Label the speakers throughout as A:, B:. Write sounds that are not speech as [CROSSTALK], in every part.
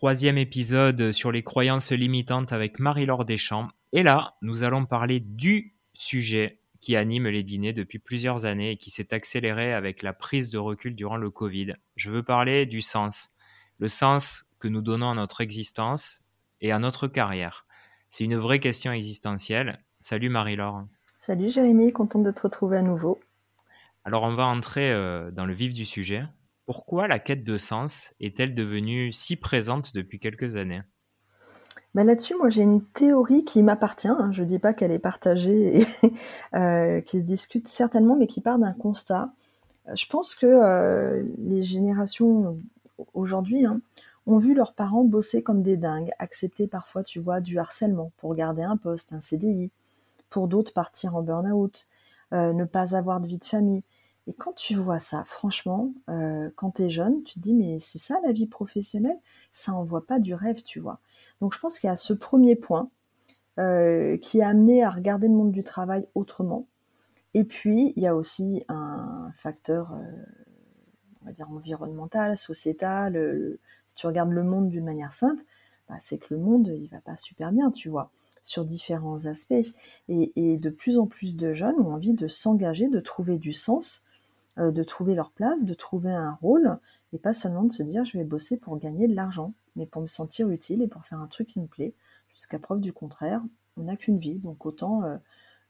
A: troisième épisode sur les croyances limitantes avec Marie-Laure Deschamps. Et là, nous allons parler du sujet qui anime les dîners depuis plusieurs années et qui s'est accéléré avec la prise de recul durant le Covid. Je veux parler du sens. Le sens que nous donnons à notre existence et à notre carrière. C'est une vraie question existentielle. Salut Marie-Laure.
B: Salut Jérémy, contente de te retrouver à nouveau.
A: Alors on va entrer euh, dans le vif du sujet. Pourquoi la quête de sens est-elle devenue si présente depuis quelques années?
B: Bah Là-dessus, moi j'ai une théorie qui m'appartient. Hein. Je ne dis pas qu'elle est partagée [LAUGHS] euh, qui se discute certainement, mais qui part d'un constat. Je pense que euh, les générations aujourd'hui hein, ont vu leurs parents bosser comme des dingues, accepter parfois, tu vois, du harcèlement pour garder un poste, un CDI, pour d'autres partir en burn-out, euh, ne pas avoir de vie de famille. Et quand tu vois ça, franchement, euh, quand tu es jeune, tu te dis, mais c'est ça la vie professionnelle? Ça envoie pas du rêve, tu vois. Donc je pense qu'il y a ce premier point euh, qui a amené à regarder le monde du travail autrement. Et puis, il y a aussi un facteur, on va dire, environnemental, sociétal. si tu regardes le monde d'une manière simple, bah, c'est que le monde, il va pas super bien, tu vois sur différents aspects. Et, de plus en plus de jeunes ont envie de s'engager, de trouver du sens, euh, de trouver leur place, de trouver un rôle, et pas seulement de se dire je vais bosser pour gagner de l'argent, mais pour me sentir utile et pour faire un truc qui me plaît. Jusqu'à preuve du contraire, on n'a qu'une vie, donc autant euh,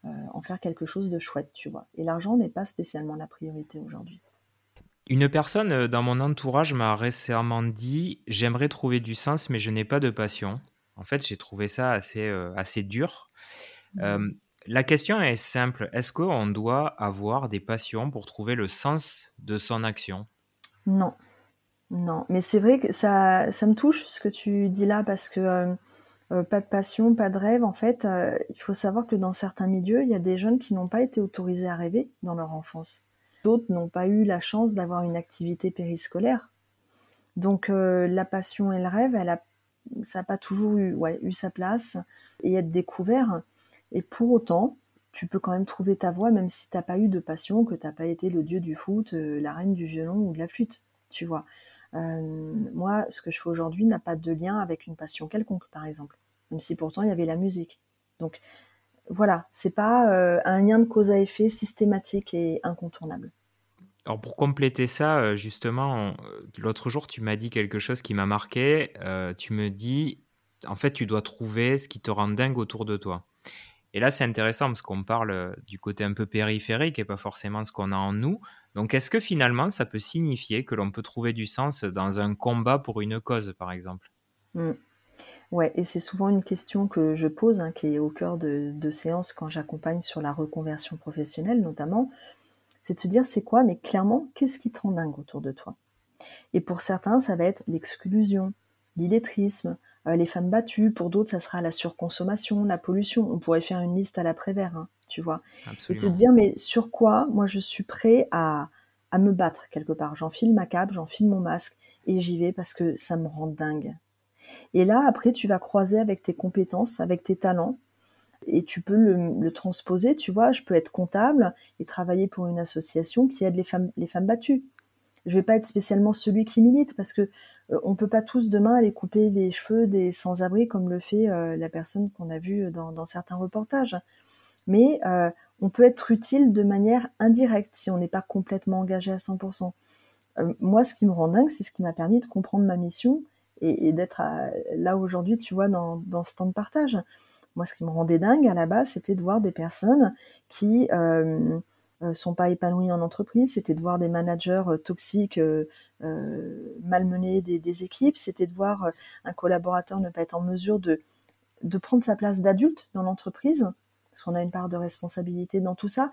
B: euh, en faire quelque chose de chouette, tu vois. Et l'argent n'est pas spécialement la priorité aujourd'hui.
A: Une personne dans mon entourage m'a récemment dit J'aimerais trouver du sens, mais je n'ai pas de passion. En fait, j'ai trouvé ça assez, euh, assez dur. Mmh. La question est simple. Est-ce qu'on doit avoir des passions pour trouver le sens de son action?
B: Non. Non. Mais c'est vrai que ça, ça me touche ce que tu dis là parce que euh, euh, pas de passion, pas de rêve. En fait, il faut savoir que dans certains milieux, il y a des jeunes qui n'ont pas été autorisés à rêver dans leur enfance. D'autres n'ont pas eu la chance d'avoir une activité périscolaire. Donc la passion et le rêve, elle a ça n'a pas toujours eu, eu sa place et être découvert. Et pour autant, tu peux quand même trouver ta voie, même si tu n'as pas eu de passion, que tu n'as pas été le dieu du foot, euh, la reine du violon ou de la flûte, tu vois. Euh, moi, ce que je fais aujourd'hui n'a pas de lien avec une passion quelconque, par exemple, même si pourtant il y avait la musique. Donc voilà, c'est pas euh, un lien de cause à effet systématique et incontournable.
A: Alors pour compléter ça, justement, l'autre jour, tu m'as dit quelque chose qui m'a marqué. Tu me dis, en fait, tu dois trouver ce qui te rend dingue autour de toi. Et là, c'est intéressant parce qu'on parle du côté un peu périphérique et pas forcément ce qu'on a en nous. Donc, est-ce que finalement, ça peut signifier que l'on peut trouver du sens dans un combat pour une cause, par exemple?
B: Mmh. Ouais, et c'est souvent une question que je pose, hein, qui est au cœur de, de séances quand j'accompagne sur la reconversion professionnelle, notamment c'est de se dire c'est quoi, mais clairement, qu'est-ce qui te rend dingue autour de toi? Et pour certains, ça va être l'exclusion, l'illettrisme, euh, les femmes battues, pour d'autres, ça sera la surconsommation, la pollution. On pourrait faire une liste à l'après-vert, hein, tu vois. Et te dire, mais sur quoi, moi, je suis prêt à, à me battre quelque part. J'enfile ma cape, j'enfile mon masque et j'y vais parce que ça me rend dingue. Et là, après, tu vas croiser avec tes compétences, avec tes talents, et tu peux le, transposer, tu vois, je peux être comptable et travailler pour une association qui aide les femmes, les femmes battues. Je vais pas être spécialement celui qui milite parce que euh, on peut pas tous demain aller couper les cheveux des sans-abri comme le fait euh, la personne qu'on a vue dans, certains reportages. Mais euh, on peut être utile de manière indirecte si on n'est pas complètement engagé à 100%. moi, ce qui me rend dingue, c'est ce qui m'a permis de comprendre ma mission et, d'être là aujourd'hui, tu vois, dans, ce temps de partage. Moi, ce qui me rendait dingue à la base, c'était de voir des personnes qui sont pas épanouies en entreprise, c'était de voir des managers euh, toxiques euh, malmener des, équipes, c'était de voir un collaborateur ne pas être en mesure de, de prendre sa place d'adulte dans l'entreprise, parce qu'on a une part de responsabilité dans tout ça.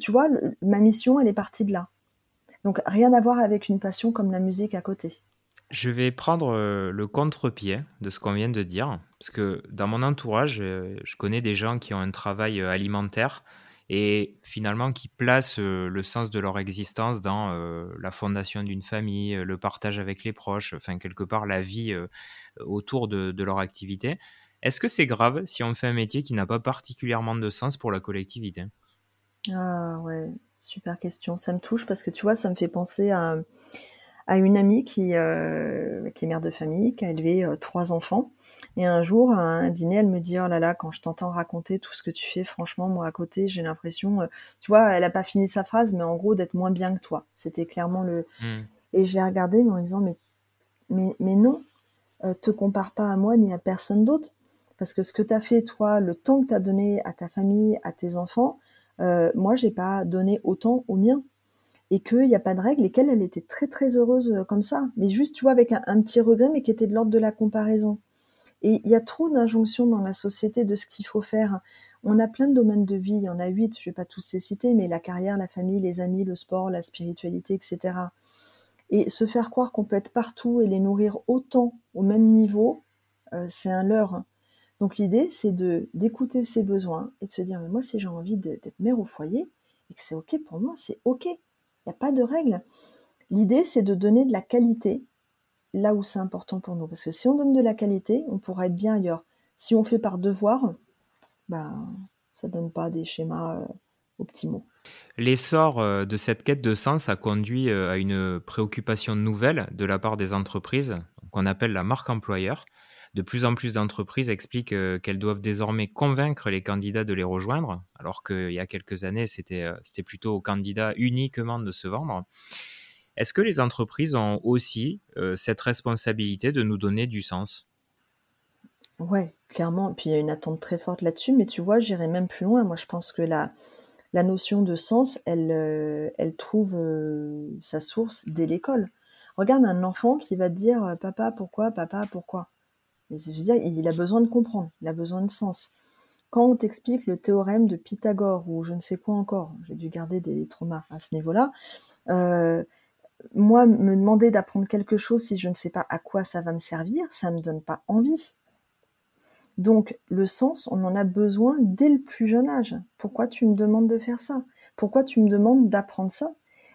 B: tu vois, ma mission, elle est partie de là. Donc rien à voir avec une passion comme la musique à côté.
A: Je vais prendre euh, le contre-pied de ce qu'on vient de dire, parce que dans mon entourage, euh, je connais des gens qui ont un travail euh, alimentaire et finalement qui placent le sens de leur existence dans la fondation d'une famille, le partage avec les proches, enfin quelque part la vie autour de, de leur activité. Est-ce que c'est grave si on fait un métier qui n'a pas particulièrement de sens pour la collectivité?
B: Ah ouais, super question. Ça me touche parce que tu vois, ça me fait penser à à une amie qui, euh, qui est mère de famille, qui a élevé euh, trois enfants. Et un jour, à un dîner, elle me dit Oh là là, quand je t'entends raconter tout ce que tu fais, franchement, moi à côté, j'ai l'impression, euh, tu vois, elle a pas fini sa phrase, mais en gros, d'être moins bien que toi. C'était clairement le.
A: Hmm.
B: Et j'ai regardé en disant Mais, mais, mais non, te compare pas à moi ni à personne d'autre. Parce que ce que tu as fait, toi, le temps que tu as donné à ta famille, à tes enfants, moi, j'ai pas donné autant au mien et qu'il n'y a pas de règles et qu'elle, elle était très très heureuse euh, comme ça. Mais juste, tu vois, avec un, petit regret, mais qui était de l'ordre de la comparaison. Et il y a trop d'injonctions dans la société de ce qu'il faut faire. On a plein de domaines de vie, il y en a huit, je vais pas tous les citer, mais la carrière, la famille, les amis, le sport, la spiritualité, etc. Et se faire croire qu'on peut être partout et les nourrir autant au même niveau, euh, c'est un leurre. Donc l'idée, c'est de d'écouter ses besoins et de se dire, mais moi, si j'ai envie d'être mère au foyer et que c'est OK pour moi, c'est OK. Il n'y a pas de règle. L'idée, c'est de donner de la qualité là où c'est important pour nous. Parce que si on donne de la qualité, on pourra être bien ailleurs. Si on fait par devoir, ben, ça donne pas des schémas euh, optimaux.
A: L'essor euh, de cette quête de sens a conduit euh, à une préoccupation nouvelle de la part des entreprises, qu'on appelle la marque employeur de plus en plus d'entreprises expliquent euh, qu'elles doivent désormais convaincre les candidats de les rejoindre, alors qu'il y a quelques années, c'était euh, plutôt aux candidats uniquement de se vendre. Est-ce que les entreprises ont aussi euh, cette responsabilité de nous donner du sens?
B: Ouais, clairement. puis il y a une attente très forte là-dessus, mais tu vois, j'irai même plus loin. Moi, je pense que la, notion de sens, elle, trouve sa source dès l'école. Regarde un enfant qui va dire Papa, pourquoi? Papa, pourquoi? Il a besoin de comprendre, il a besoin de sens. Quand on t'explique le théorème de Pythagore ou je ne sais quoi encore, j'ai dû garder des traumas à ce niveau-là, euh, moi, me demander d'apprendre quelque chose si je ne sais pas à quoi ça va me servir, ça ne me donne pas envie. Donc, le sens, on en a besoin dès le plus jeune âge. Pourquoi tu me demandes de faire ça? Pourquoi tu me demandes d'apprendre ça?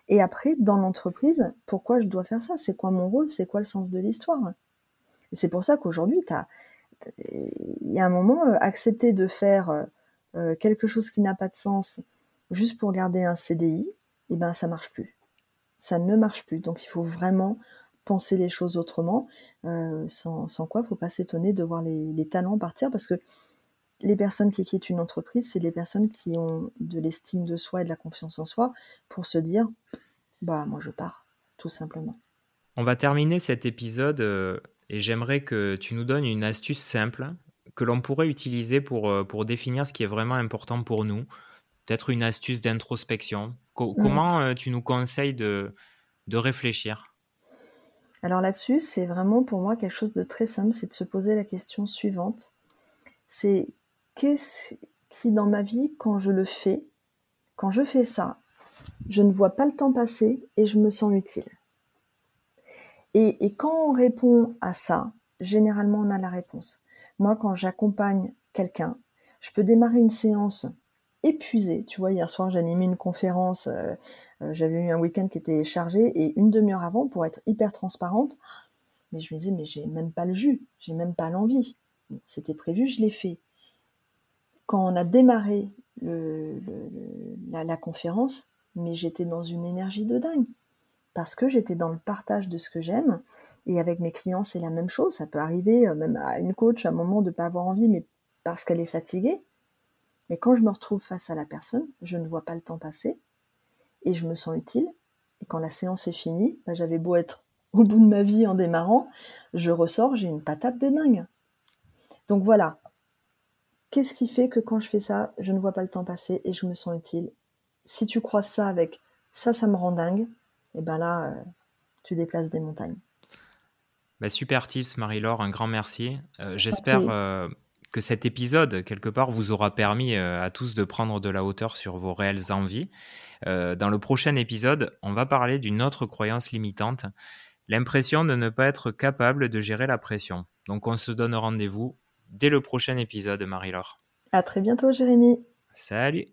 B: Et après, dans l'entreprise, pourquoi je dois faire ça? C'est quoi mon rôle? C'est quoi le sens de l'histoire? C'est pour ça qu'aujourd'hui, il y a un moment, euh, accepter de faire euh, euh, quelque chose qui n'a pas de sens juste pour garder un CDI, eh ben ça marche plus. Ça ne marche plus. Donc il faut vraiment penser les choses autrement, sans, quoi, faut pas s'étonner de voir les, les, talents partir, parce que les personnes qui quittent une entreprise, c'est les personnes qui ont de l'estime de soi et de la confiance en soi pour se dire, bah moi je pars, tout simplement.
A: On va terminer cet épisode et j'aimerais que tu nous donnes une astuce simple que l'on pourrait utiliser pour, euh, pour définir ce qui est vraiment important pour nous. Peut-être une astuce d'introspection. Mm. Comment euh, tu nous conseilles de, de réfléchir?
B: Alors là-dessus, c'est vraiment pour moi quelque chose de très simple, c'est de se poser la question suivante. C'est qu'est-ce qui dans ma vie, quand je le fais, quand je fais ça, je ne vois pas le temps passer et je me sens utile? Et, quand on répond à ça, généralement on a la réponse. Moi, quand j'accompagne quelqu'un, je peux démarrer une séance épuisée. Tu vois, hier soir, j'animais une conférence, euh, euh, j'avais eu un week-end qui était chargé, et une demi-heure avant, pour être hyper transparente, mais je me disais, mais j'ai même pas le jus, j'ai même pas l'envie. C'était prévu, je l'ai fait. Quand on a démarré la conférence, mais j'étais dans une énergie de dingue parce que j'étais dans le partage de ce que j'aime. Et avec mes clients, c'est la même chose. Ça peut arriver, euh, même à une coach, à un moment, de ne pas avoir envie, mais parce qu'elle est fatiguée. Mais quand je me retrouve face à la personne, je ne vois pas le temps passer et je me sens utile. Et quand la séance est finie, bah, j'avais beau être au bout de ma vie en démarrant, je ressors, j'ai une patate de dingue. Donc voilà. Qu'est-ce qui fait que quand je fais ça, je ne vois pas le temps passer et je me sens utile? Si tu crois ça avec ça, ça me rend dingue, et ben là, euh, tu déplaces des montagnes.
A: Bah, super tips, Marie-Laure, un grand merci. Euh, j'espère euh, que cet épisode, quelque part, vous aura permis à tous de prendre de la hauteur sur vos réelles envies. dans le prochain épisode, on va parler d'une autre croyance limitante, l'impression de ne pas être capable de gérer la pression. Donc on se donne rendez-vous dès le prochain épisode, Marie-Laure.
B: À très bientôt, Jérémy.
A: Salut